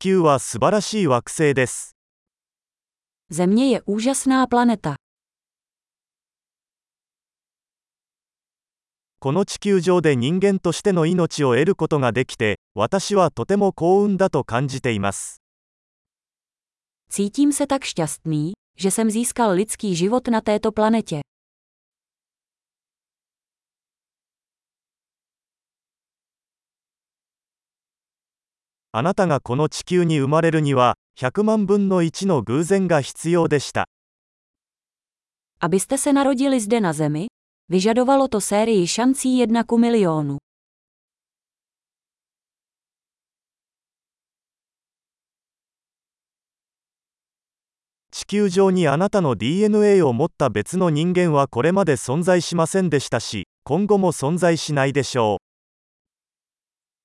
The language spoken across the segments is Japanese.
球は素晴らしい惑星です。Země je úžasná planeta. この地球上で人間としての命を得ることができて、私はとても幸運だと感じています。Cítím se tak šťastný, že jsem získal lidský život na této planetě. あなたがこの地球に生まれるには、100万分の1の偶然が必要でした。Abyste se narodili zde na Zemi, vyžadovalo to sérii šancí ku milionu. 地球上にあなたの DNA を持った別の人間はこれまで存在しませんでしたし、今後も存在しないでしょう。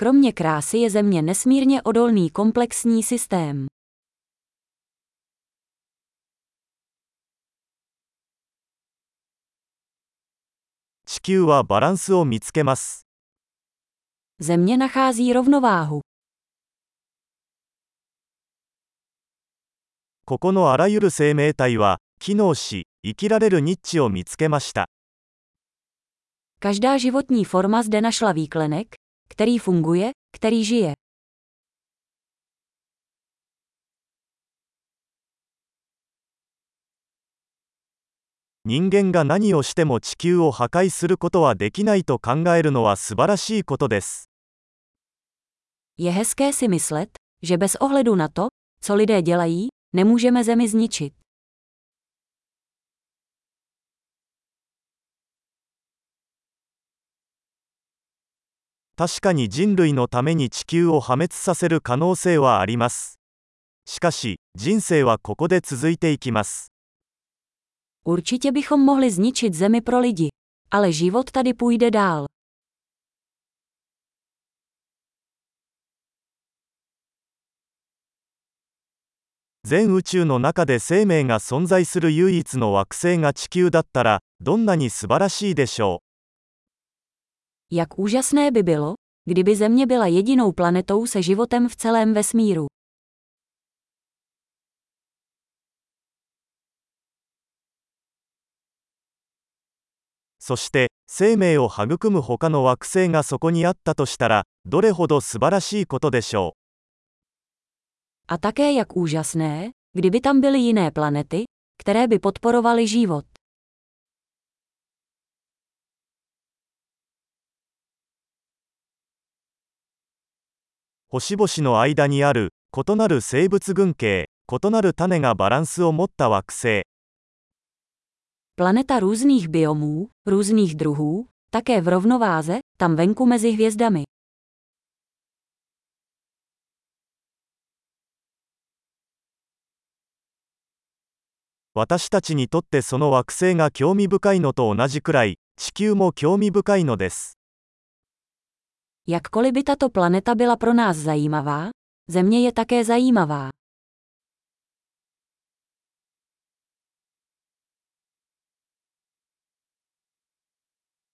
Kromě krásy je Země nesmírně odolný komplexní systém. 地球はバランスを見つけます。 Země nachází rovnováhu. ここのあらゆる生命体は、機能し、生きられるニッチを見つけました。 Každá životní forma zde našla výklenek, který funguje, který žije. Je hezké si myslet, že bez ohledu na to, co lidé dělají, nemůžeme zemi zničit. 確かに人類のために地球を破滅させる可能性はあります。しかし、人生はここで続いていきます。Určitě bychom mohli zničit Zemi pro lidi. Ale život tady půjde dál. 全宇宙の中で生命が存在する唯一の惑星が地球だったら、どんなに素晴らしいでしょ Jak úžasné by bylo, kdyby Země byla jedinou planetou se životem v celém vesmíru. う。そして、生命を育む他の惑星がそこにあったとしたら、どれほど素晴らしいことでしょ A také jak úžasné, kdyby tam byly jiné planety, které by podporovaly život. 星々の間にある、異なる生物群系、異なる種がバランスを持った惑星。Planeta různých biomů, různých druhů, také v rovnováze, tam venku mezi hvězdami. 私たちにとってその惑星が興味深いのと同じくらい、地球も興味深いのです。Jakkoliv by tato planeta byla pro nás zajímavá, Země je také zajímavá.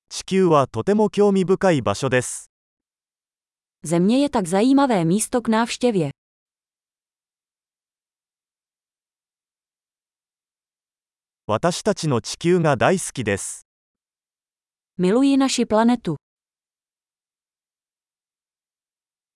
地球はとても興味深い場所です。Země je tak zajímavé místo k návštěvě. 私たちの地球が大好きです。Miluji naši planetu.